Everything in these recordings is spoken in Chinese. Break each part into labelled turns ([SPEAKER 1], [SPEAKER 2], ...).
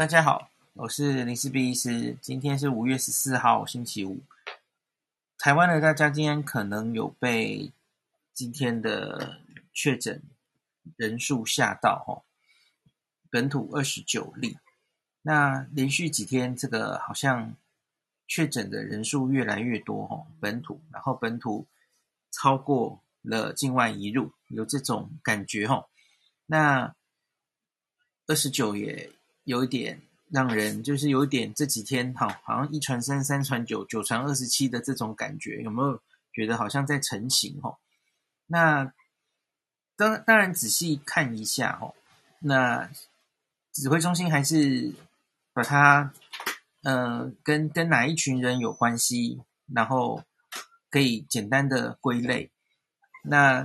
[SPEAKER 1] 大家好，我是林氏璧医师。今天是五月十四号，星期五。台湾的大家今天可能有被今天的确诊人数吓到哈，本土二十九例。那连续几天，这个好像确诊的人数越来越多哈，本土，然后本土超过了境外移入，有这种感觉哈。那二十九也有一点让人，就是有一点这几天哈，好像一传三，三传九，九传二十七的这种感觉，有没有觉得好像在成型哈？那当当然仔细看一下哈，那指挥中心还是把它呃跟跟哪一群人有关系，然后可以简单的归类。那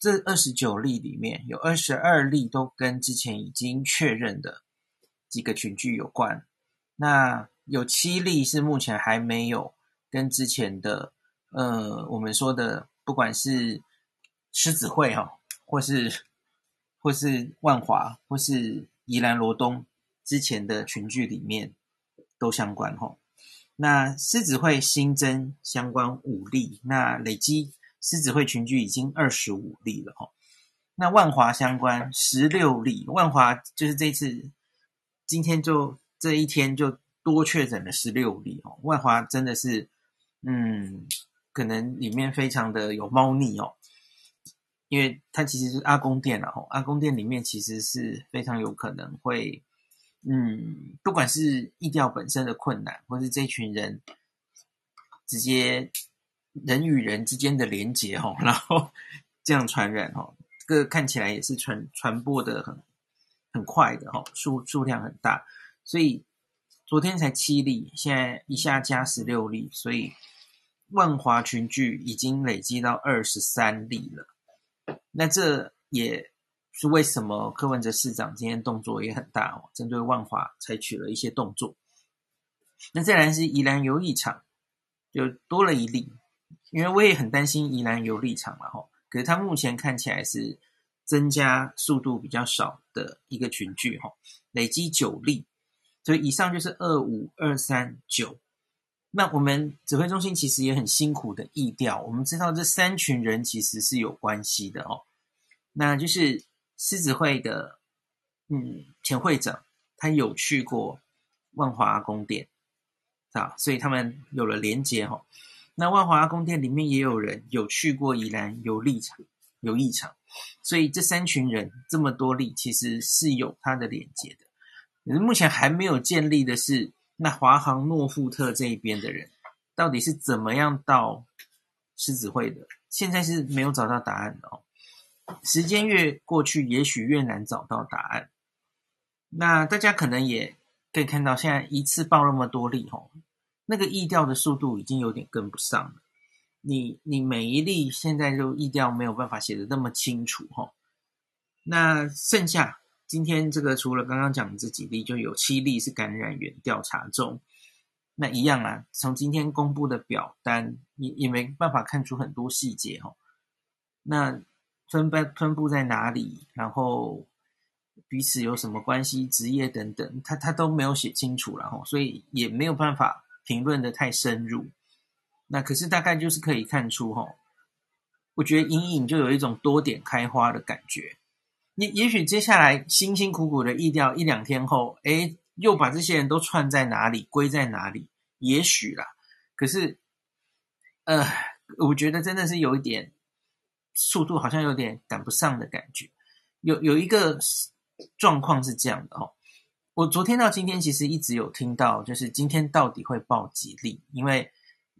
[SPEAKER 1] 这二十九例里面有二十二例都跟之前已经确认的几个群聚有关，那有七例是目前还没有跟之前的呃我们说的不管是狮子会哈，或是或是万华或是宜兰罗东之前的群聚里面都相关哈。那狮子会新增相关五例，那累积。狮子会群聚已经二十五例了哈，那万华相关十六例，万华就是这次今天就这一天就多确诊了十六例哦，万华真的是嗯，可能里面非常的有猫腻哦，因为它其实是阿公店啊，阿公店里面其实是非常有可能会嗯，不管是疫调本身的困难，或是这群人直接。人与人之间的连结哈，然后这样传染哈，这个看起来也是传传播的很很快的哈，数数量很大，所以昨天才七例，现在一下加十六例，所以万华群聚已经累积到二十三例了。那这也是为什么柯文哲市长今天动作也很大哦，针对万华采取了一些动作。那再来是宜兰游艺场，就多了一例。因为我也很担心宜兰游丽场嘛哈，可是它目前看起来是增加速度比较少的一个群聚哈，累积九例，所以以上就是二五二三九。那我们指挥中心其实也很辛苦的意调，我们知道这三群人其实是有关系的哦，那就是狮子会的嗯前会长他有去过万华宫殿啊，所以他们有了连结哈。那万华宫殿里面也有人有去过宜兰游历场、有异常，所以这三群人这么多例，其实是有它的连接的。可是目前还没有建立的是，那华航诺富特这一边的人到底是怎么样到狮子会的？现在是没有找到答案的哦。时间越过去，也许越难找到答案。那大家可能也可以看到，现在一次报那么多例哦。那个疫调的速度已经有点跟不上了，你你每一例现在就疫调没有办法写的那么清楚哈。那剩下今天这个除了刚刚讲的这几例，就有七例是感染源调查中。那一样啊，从今天公布的表单也也没办法看出很多细节哈。那分布分布在哪里，然后彼此有什么关系、职业等等，他他都没有写清楚，然后所以也没有办法。评论的太深入，那可是大概就是可以看出哈，我觉得隐隐就有一种多点开花的感觉。也也许接下来辛辛苦苦的疫调一两天后，诶，又把这些人都串在哪里，归在哪里？也许啦。可是，呃，我觉得真的是有一点速度，好像有点赶不上的感觉。有有一个状况是这样的哦。我昨天到今天其实一直有听到，就是今天到底会报几例？因为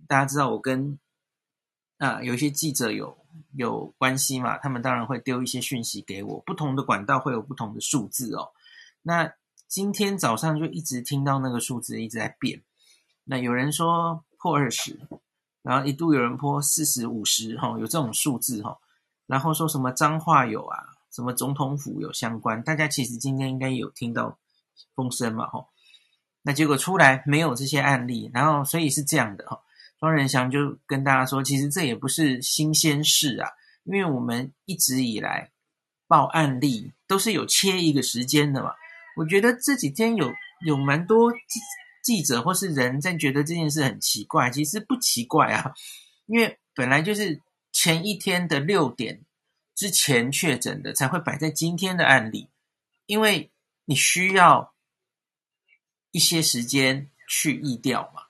[SPEAKER 1] 大家知道我跟啊有一些记者有有关系嘛，他们当然会丢一些讯息给我，不同的管道会有不同的数字哦。那今天早上就一直听到那个数字一直在变，那有人说破二十，然后一度有人破四十五十哈，有这种数字哈，然后说什么彰化有啊，什么总统府有相关，大家其实今天应该有听到。风声嘛，吼，那结果出来没有这些案例，然后所以是这样的，哈，庄仁祥就跟大家说，其实这也不是新鲜事啊，因为我们一直以来报案例都是有切一个时间的嘛，我觉得这几天有有蛮多记记者或是人在觉得这件事很奇怪，其实不奇怪啊，因为本来就是前一天的六点之前确诊的才会摆在今天的案例，因为你需要一些时间去疫调嘛，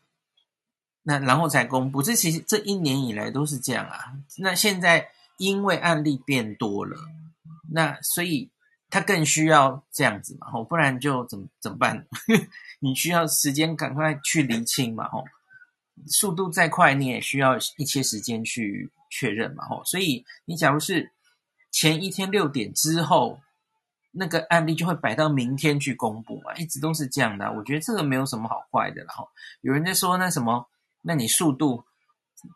[SPEAKER 1] 那然后才公布。这其实这一年以来都是这样啊。那现在因为案例变多了，那所以。他更需要这样子嘛，吼，不然就怎么怎么办？你需要时间赶快去厘清嘛，吼，速度再快你也需要一些时间去确认嘛，吼，所以你假如是前一天六点之后，那个案例就会摆到明天去公布嘛，一直都是这样的。我觉得这个没有什么好坏的，然后有人在说那什么，那你速度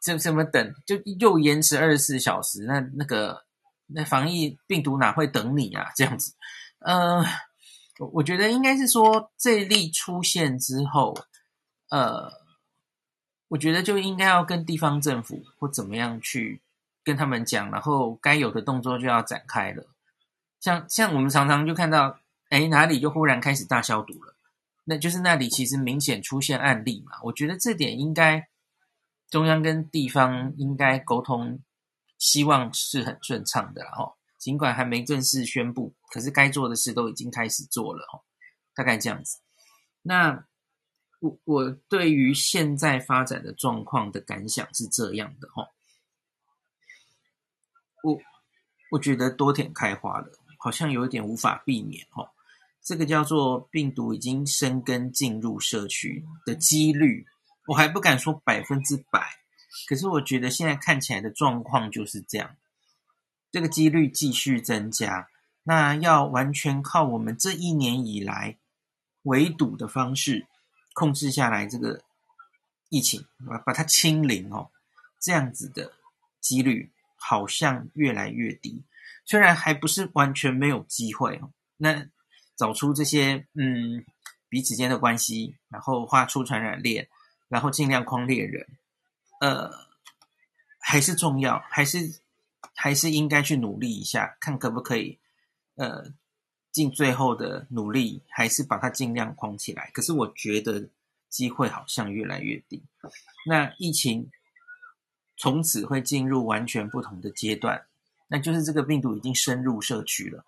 [SPEAKER 1] 这这么等就又延迟二十四小时，那那个。那防疫病毒哪会等你啊？这样子，呃，我我觉得应该是说，这一例出现之后，呃，我觉得就应该要跟地方政府或怎么样去跟他们讲，然后该有的动作就要展开了。像像我们常常就看到，哎，哪里就忽然开始大消毒了，那就是那里其实明显出现案例嘛。我觉得这点应该中央跟地方应该沟通。希望是很顺畅的，哈，尽管还没正式宣布，可是该做的事都已经开始做了，大概这样子。那我我对于现在发展的状况的感想是这样的，哈，我我觉得多田开花了，好像有一点无法避免，哈，这个叫做病毒已经生根进入社区的几率，我还不敢说百分之百。可是我觉得现在看起来的状况就是这样，这个几率继续增加。那要完全靠我们这一年以来围堵的方式控制下来这个疫情，把把它清零哦，这样子的几率好像越来越低。虽然还不是完全没有机会哦，那找出这些嗯彼此间的关系，然后画出传染链，然后尽量框列人。呃，还是重要，还是还是应该去努力一下，看可不可以，呃，尽最后的努力，还是把它尽量框起来。可是我觉得机会好像越来越低。那疫情从此会进入完全不同的阶段，那就是这个病毒已经深入社区了。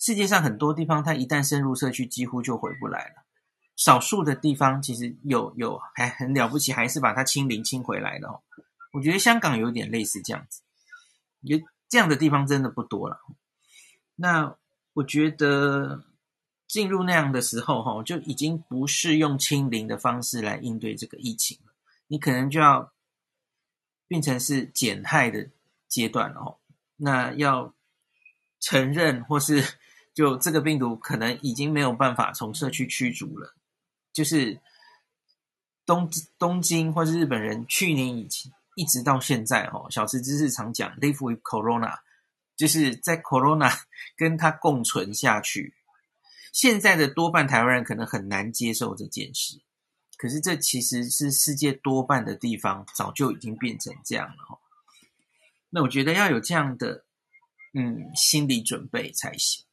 [SPEAKER 1] 世界上很多地方，它一旦深入社区，几乎就回不来了。少数的地方其实有有还很了不起，还是把它清零清回来的哦。我觉得香港有点类似这样子，有这样的地方真的不多了。那我觉得进入那样的时候哈，就已经不是用清零的方式来应对这个疫情了，你可能就要变成是减害的阶段了哦。那要承认或是就这个病毒可能已经没有办法从社区驱逐了。就是东东京或是日本人去年以前一直到现在哦，小池知识常讲 “live with corona”，就是在 corona 跟它共存下去。现在的多半台湾人可能很难接受这件事，可是这其实是世界多半的地方早就已经变成这样了。那我觉得要有这样的嗯心理准备才行。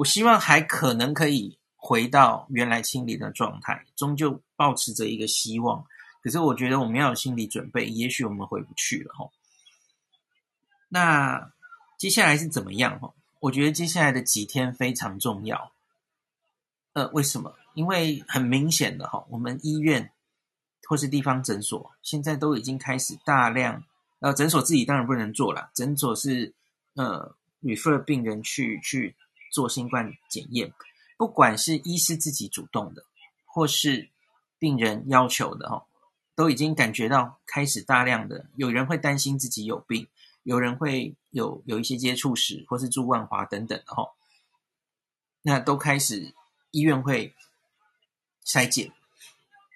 [SPEAKER 1] 我希望还可能可以。回到原来清零的状态，终究抱持着一个希望。可是我觉得我们要有心理准备，也许我们回不去了哈。那接下来是怎么样哈？我觉得接下来的几天非常重要。呃，为什么？因为很明显的哈，我们医院或是地方诊所现在都已经开始大量，呃，诊所自己当然不能做了，诊所是呃 refer 病人去去做新冠检验。不管是医师自己主动的，或是病人要求的，哈，都已经感觉到开始大量的有人会担心自己有病，有人会有有一些接触史，或是住万华等等的，哈，那都开始医院会筛检，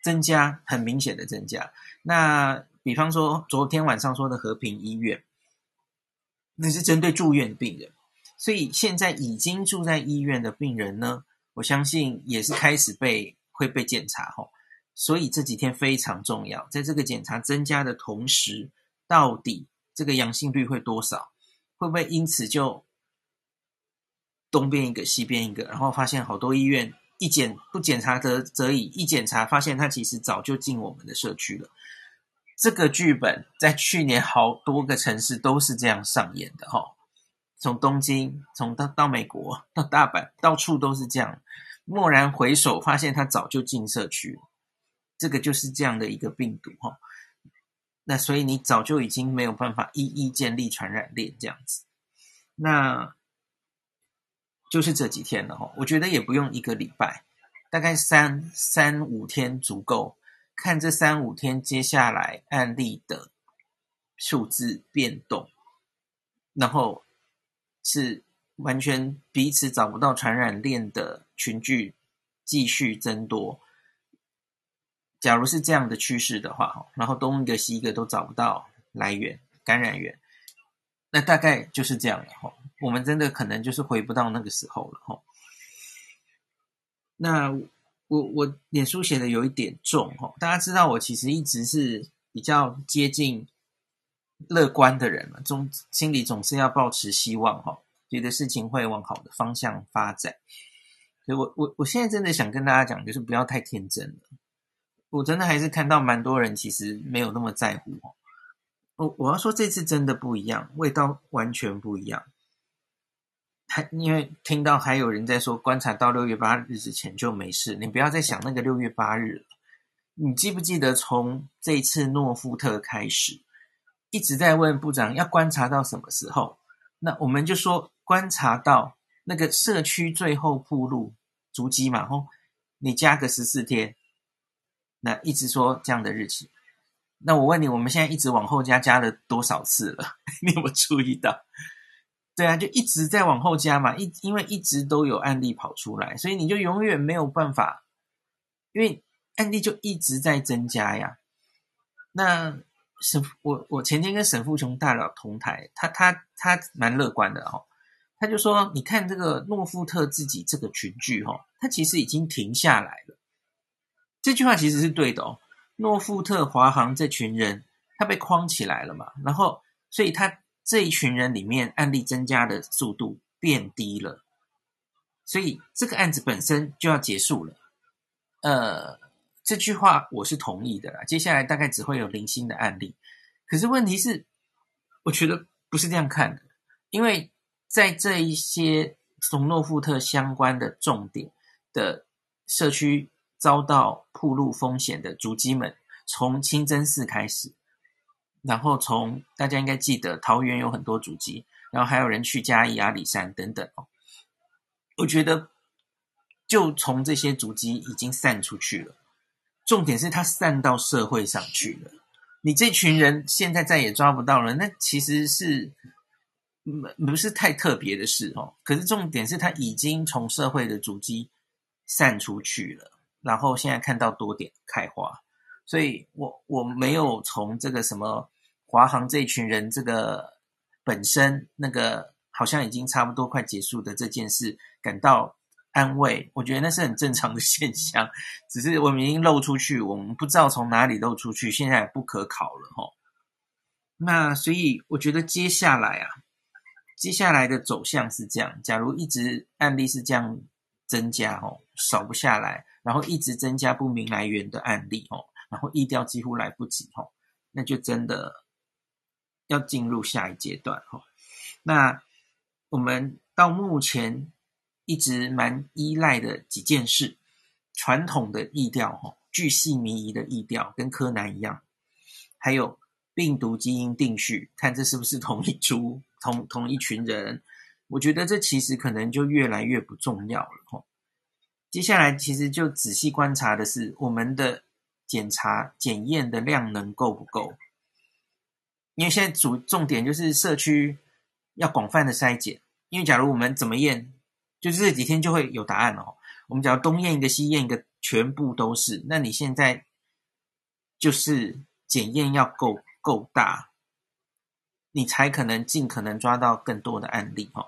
[SPEAKER 1] 增加很明显的增加。那比方说昨天晚上说的和平医院，那是针对住院病人，所以现在已经住在医院的病人呢，我相信也是开始被会被检查吼，所以这几天非常重要。在这个检查增加的同时，到底这个阳性率会多少？会不会因此就东边一个，西边一个，然后发现好多医院一检不检查则则已，一检查发现他其实早就进我们的社区了。这个剧本在去年好多个城市都是这样上演的哈，从东京，从到到美国，到大阪，到处都是这样。蓦然回首，发现他早就进社区。这个就是这样的一个病毒哈。那所以你早就已经没有办法一一建立传染链这样子。那就是这几天了哈，我觉得也不用一个礼拜，大概三三五天足够。看这三五天接下来案例的数字变动，然后是完全彼此找不到传染链的群聚继续增多。假如是这样的趋势的话，然后东一个西一个都找不到来源感染源，那大概就是这样了哈。我们真的可能就是回不到那个时候了哈。那。我我脸书写的有一点重哈，大家知道我其实一直是比较接近乐观的人嘛，总心里总是要抱持希望哈，觉得事情会往好的方向发展。所以我我我现在真的想跟大家讲，就是不要太天真了。我真的还是看到蛮多人其实没有那么在乎哈。我我要说这次真的不一样，味道完全不一样。还因为听到还有人在说，观察到六月八日之前就没事，你不要再想那个六月八日了。你记不记得从这次诺富特开始，一直在问部长要观察到什么时候？那我们就说观察到那个社区最后暴露足迹嘛，吼，你加个十四天，那一直说这样的日期。那我问你，我们现在一直往后加，加了多少次了？你有没有注意到？对啊，就一直在往后加嘛，一因为一直都有案例跑出来，所以你就永远没有办法，因为案例就一直在增加呀。那沈我我前天跟沈富雄大佬同台，他他他蛮乐观的哦，他就说，你看这个诺富特自己这个群聚哈，他其实已经停下来了。这句话其实是对的哦，诺富特华航这群人他被框起来了嘛，然后所以他。这一群人里面，案例增加的速度变低了，所以这个案子本身就要结束了。呃，这句话我是同意的啦。接下来大概只会有零星的案例，可是问题是，我觉得不是这样看的，因为在这一些从诺富特相关的重点的社区遭到暴露风险的足迹们，从清真寺开始。然后从大家应该记得，桃园有很多足迹，然后还有人去嘉义、阿里山等等哦。我觉得，就从这些足迹已经散出去了。重点是它散到社会上去了。你这群人现在再也抓不到了，那其实是不是太特别的事哦。可是重点是它已经从社会的足迹散出去了，然后现在看到多点开花，所以我我没有从这个什么。华航这群人，这个本身那个好像已经差不多快结束的这件事，感到安慰。我觉得那是很正常的现象，只是我们已经漏出去，我们不知道从哪里漏出去，现在也不可考了齁。那所以我觉得接下来啊，接下来的走向是这样：假如一直案例是这样增加哦，少不下来，然后一直增加不明来源的案例哦，然后疫调几乎来不及哦，那就真的。要进入下一阶段哈，那我们到目前一直蛮依赖的几件事，传统的疫调哈，巨细靡遗的疫调，跟柯南一样，还有病毒基因定序，看这是不是同一株同同一群人，我觉得这其实可能就越来越不重要了哈。接下来其实就仔细观察的是我们的检查检验的量能够不够。因为现在主重点就是社区要广泛的筛检，因为假如我们怎么验，就是这几天就会有答案哦。我们只要东验一个西验一个，全部都是。那你现在就是检验要够够大，你才可能尽可能抓到更多的案例哦。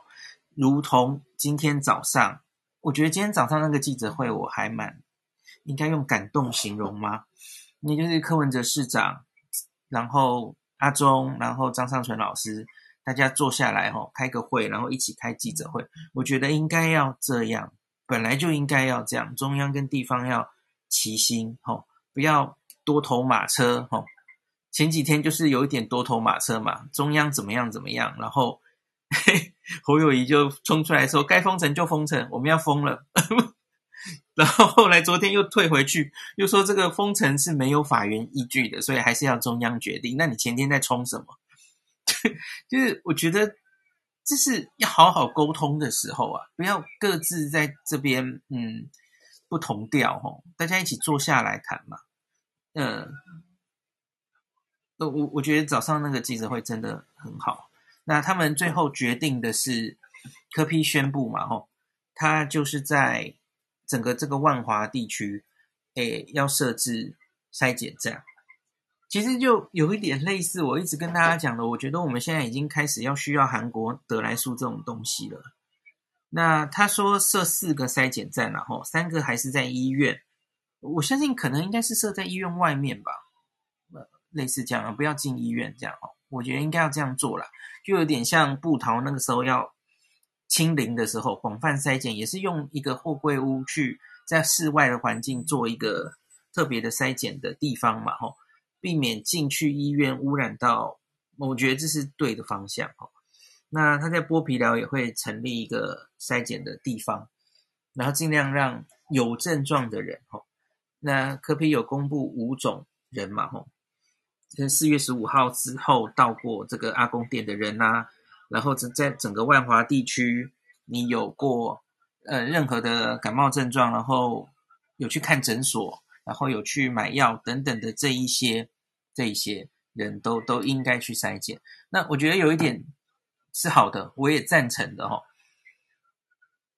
[SPEAKER 1] 如同今天早上，我觉得今天早上那个记者会我还蛮应该用感动形容吗？那就是柯文哲市长，然后。阿中，然后张上淳老师，大家坐下来哈，开个会，然后一起开记者会。我觉得应该要这样，本来就应该要这样，中央跟地方要齐心哈，不要多头马车哈。前几天就是有一点多头马车嘛，中央怎么样怎么样，然后嘿 侯友谊就冲出来说该封城就封城，我们要封了。然后后来昨天又退回去，又说这个封城是没有法源依据的，所以还是要中央决定。那你前天在冲什么？对 就是我觉得这是要好好沟通的时候啊，不要各自在这边嗯不同调吼，大家一起坐下来谈嘛。嗯，我我觉得早上那个记者会真的很好。那他们最后决定的是柯批宣布嘛吼，他就是在整个这个万华地区，诶要设置筛检站。其实就有一点类似，我一直跟大家讲的，我觉得我们现在已经开始要需要韩国得来速这种东西了。那他说设四个筛检站，然后三个还是在医院，我相信可能应该是设在医院外面吧，呃，类似这样，不要进医院这样哦。我觉得应该要这样做啦，就有点像布桃那个时候要清零的时候，广泛筛检也是用一个货柜屋去在室外的环境做一个特别的筛检的地方嘛，吼。避免进去医院污染到，我觉得这是对的方向哦。那他在剥皮寮也会成立一个筛检的地方，然后尽量让有症状的人哦。那柯 P 有公布五种人嘛吼，跟四月十五号之后到过这个阿公店的人呐，然后在整个万华地区，你有过呃任何的感冒症状，然后有去看诊所，然后有去买药等等的这一些。这一些人都都应该去筛检。那我觉得有一点是好的，我也赞成的哈。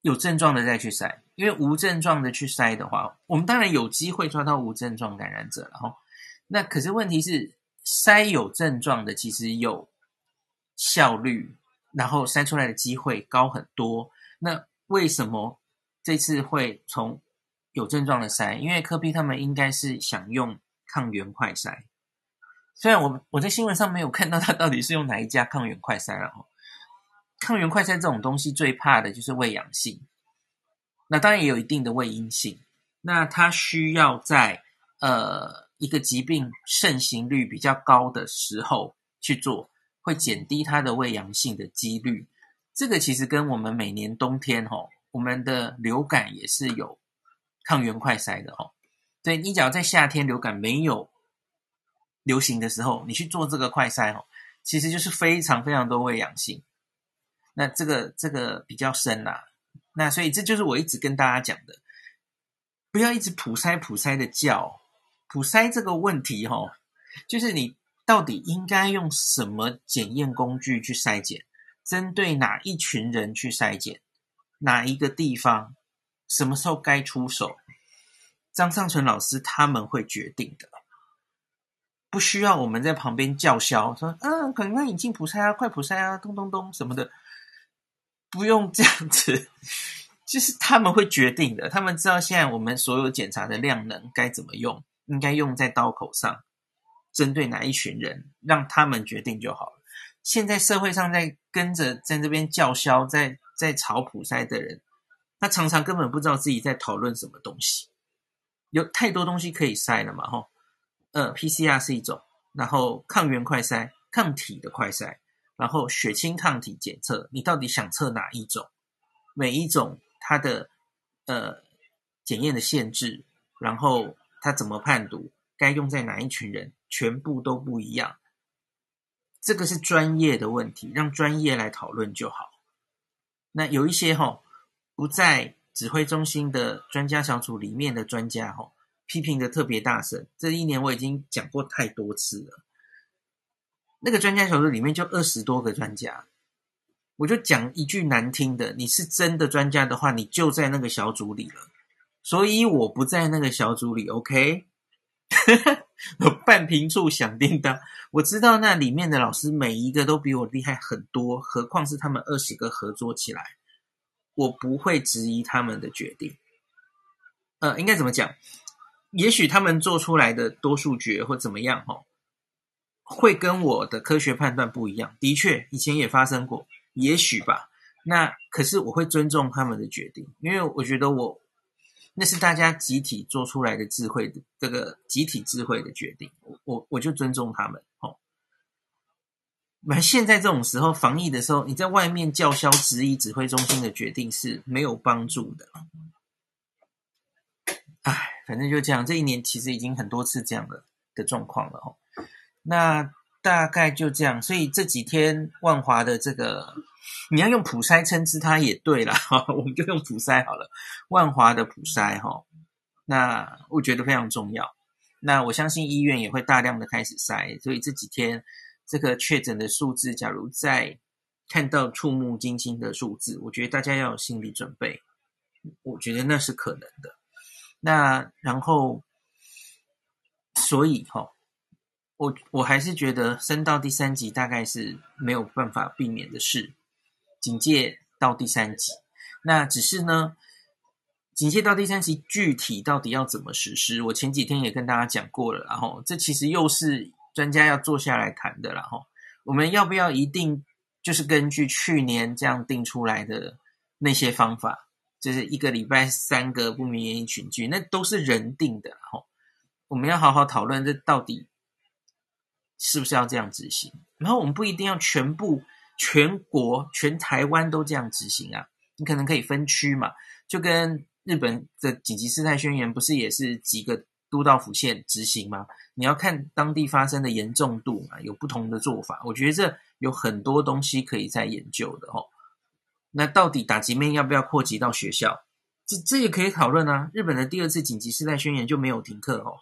[SPEAKER 1] 有症状的再去筛，因为无症状的去筛的话，我们当然有机会抓到无症状感染者了哈。那可是问题是，筛有症状的其实有效率，然后筛出来的机会高很多。那为什么这次会从有症状的筛？因为科比他们应该是想用抗原快筛。虽然我我在新闻上没有看到他到底是用哪一家抗原快筛了哦，抗原快筛这种东西最怕的就是伪阳性，那当然也有一定的胃阴性，那它需要在呃一个疾病盛行率比较高的时候去做，会减低它的伪阳性的几率。这个其实跟我们每年冬天吼，我们的流感也是有抗原快筛的吼，所以你只要在夏天流感没有。流行的时候，你去做这个快筛哦，其实就是非常非常多伪阳性。那这个这个比较深啦，那所以这就是我一直跟大家讲的，不要一直普筛普筛的叫普筛这个问题哈，就是你到底应该用什么检验工具去筛检，针对哪一群人去筛检，哪一个地方，什么时候该出手，张尚淳老师他们会决定的。不需要我们在旁边叫嚣说，嗯，可能引进普筛啊，快普筛啊，咚咚咚什么的，不用这样子，就是他们会决定的。他们知道现在我们所有检查的量能该怎么用，应该用在刀口上，针对哪一群人，让他们决定就好了。现在社会上在跟着在这边叫嚣，在在炒普筛的人，他常常根本不知道自己在讨论什么东西，有太多东西可以筛了嘛，吼。呃，PCR 是一种，然后抗原快筛、抗体的快筛，然后血清抗体检测，你到底想测哪一种？每一种它的呃检验的限制，然后它怎么判读，该用在哪一群人，全部都不一样。这个是专业的问题，让专业来讨论就好。那有一些齁不在指挥中心的专家小组里面的专家哦。批评的特别大声，这一年我已经讲过太多次了。那个专家小组里面就二十多个专家，我就讲一句难听的：你是真的专家的话，你就在那个小组里了。所以我不在那个小组里，OK？半瓶醋响叮当，我知道那里面的老师每一个都比我厉害很多，何况是他们二十个合作起来，我不会质疑他们的决定。呃，应该怎么讲？也许他们做出来的多数决或怎么样哈，会跟我的科学判断不一样。的确，以前也发生过，也许吧。那可是我会尊重他们的决定，因为我觉得我那是大家集体做出来的智慧的这个集体智慧的决定，我我我就尊重他们。买，现在这种时候防疫的时候，你在外面叫嚣质疑指挥中心的决定是没有帮助的。唉，反正就这样，这一年其实已经很多次这样的的状况了。哦，那大概就这样，所以这几天万华的这个。你要用普筛称之，它也对啦，我们就用普筛好了。万华的普筛哈，那我觉得非常重要。那我相信医院也会大量的开始筛，所以这几天这个确诊的数字，假如再看到触目惊心的数字，我觉得大家要有心理准备。我觉得那是可能的。那然后，所以哈，我我还是觉得升到第三级大概是没有办法避免的事。警戒到第三级，那只是呢，警戒到第三级具体到底要怎么实施？我前几天也跟大家讲过了，然后这其实又是专家要坐下来谈的，然后我们要不要一定就是根据去年这样定出来的那些方法，就是一个礼拜三个不明原因群聚，那都是人定的，然后我们要好好讨论这到底是不是要这样执行，然后我们不一定要全部。全国全台湾都这样执行啊？你可能可以分区嘛，就跟日本的紧急事态宣言不是也是几个都道府县执行吗？你要看当地发生的严重度嘛，有不同的做法。我觉得这有很多东西可以再研究的哦。那到底打击面要不要扩及到学校？这这也可以讨论啊。日本的第二次紧急事态宣言就没有停课哦，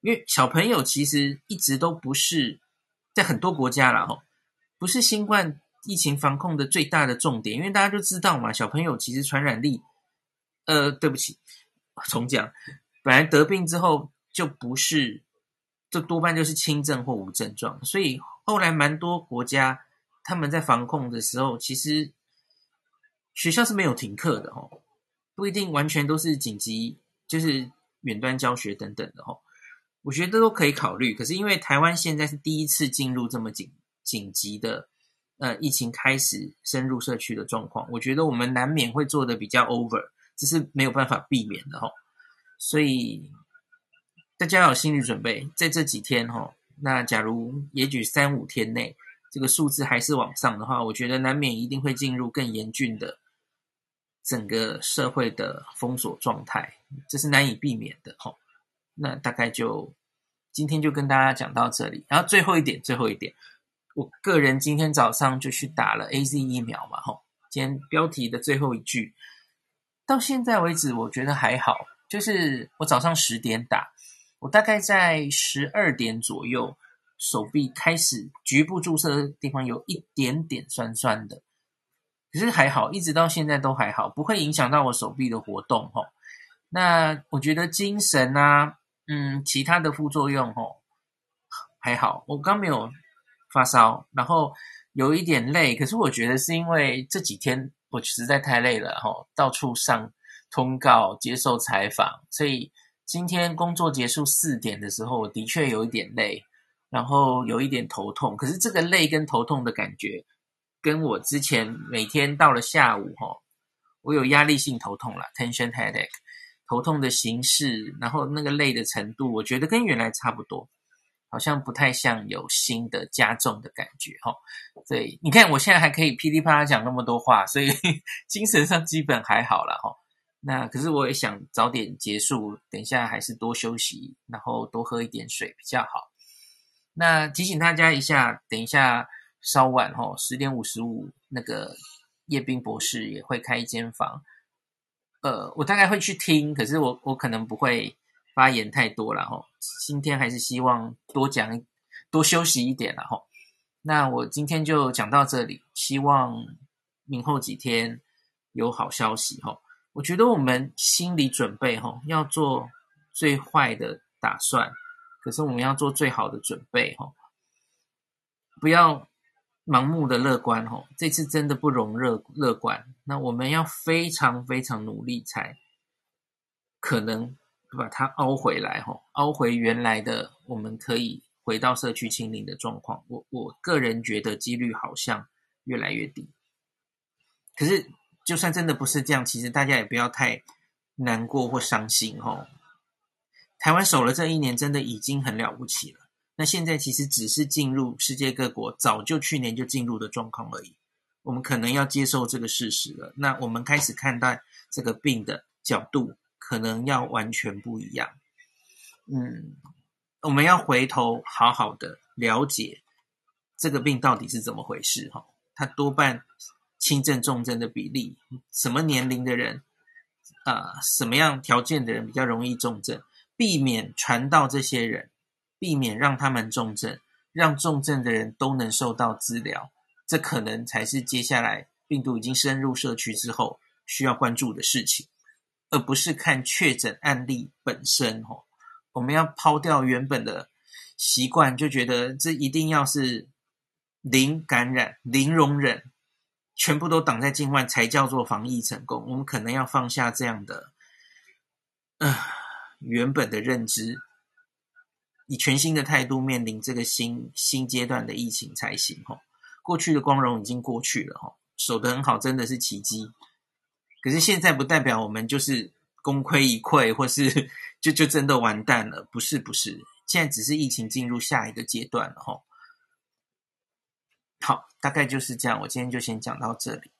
[SPEAKER 1] 因为小朋友其实一直都不是在很多国家啦哦，不是新冠。疫情防控的最大的重点，因为大家都知道嘛，小朋友其实传染力，呃，对不起，重讲，本来得病之后就不是，就多半就是轻症或无症状，所以后来蛮多国家他们在防控的时候，其实学校是没有停课的哦，不一定完全都是紧急，就是远端教学等等的哦，我觉得都可以考虑。可是因为台湾现在是第一次进入这么紧紧急的。呃，疫情开始深入社区的状况，我觉得我们难免会做的比较 over，这是没有办法避免的哈。所以大家有心理准备，在这几天哈，那假如也许三五天内这个数字还是往上的话，我觉得难免一定会进入更严峻的整个社会的封锁状态，这是难以避免的哈。那大概就今天就跟大家讲到这里，然后最后一点，最后一点。我个人今天早上就去打了 AZ 疫苗嘛，吼，今天标题的最后一句，到现在为止我觉得还好，就是我早上十点打，我大概在十二点左右，手臂开始局部注射的地方有一点点酸酸的，可是还好，一直到现在都还好，不会影响到我手臂的活动，吼。那我觉得精神啊，嗯，其他的副作用，吼，还好，我刚没有。发烧，然后有一点累，可是我觉得是因为这几天我实在太累了，吼，到处上通告、接受采访，所以今天工作结束四点的时候，我的确有一点累，然后有一点头痛。可是这个累跟头痛的感觉，跟我之前每天到了下午，吼，我有压力性头痛了 （tension headache），头痛的形式，然后那个累的程度，我觉得跟原来差不多。好像不太像有新的加重的感觉哈，所以你看我现在还可以噼里啪啦讲那么多话，所以 精神上基本还好了哈。那可是我也想早点结束，等一下还是多休息，然后多喝一点水比较好。那提醒大家一下，等一下稍晚哈，十点五十五那个叶斌博士也会开一间房，呃，我大概会去听，可是我我可能不会。发言太多了哈，今天还是希望多讲、多休息一点了哈。那我今天就讲到这里，希望明后几天有好消息哈。我觉得我们心理准备哈，要做最坏的打算，可是我们要做最好的准备哈，不要盲目的乐观哈。这次真的不容乐乐观，那我们要非常非常努力才可能。把它凹回来，吼，凹回原来的，我们可以回到社区清零的状况。我我个人觉得几率好像越来越低。可是，就算真的不是这样，其实大家也不要太难过或伤心哦。台湾守了这一年，真的已经很了不起了。那现在其实只是进入世界各国早就去年就进入的状况而已。我们可能要接受这个事实了。那我们开始看待这个病的角度，可能要完全不一样。嗯，我们要回头好好的了解这个病到底是怎么回事哈。它多半轻症重症的比例，什么年龄的人啊、什么样条件的人比较容易重症，避免传到这些人。避免让他们重症，让重症的人都能受到治疗，这可能才是接下来病毒已经深入社区之后需要关注的事情，而不是看确诊案例本身。哦，我们要抛掉原本的习惯，就觉得这一定要是零感染、零容忍，全部都挡在境外才叫做防疫成功。我们可能要放下这样的，呃，原本的认知。以全新的态度面临这个新新阶段的疫情才行吼。过去的光荣已经过去了吼，守得很好，真的是奇迹。可是现在不代表我们就是功亏一篑，或是 就就真的完蛋了，不是不是。现在只是疫情进入下一个阶段了吼。好，大概就是这样，我今天就先讲到这里。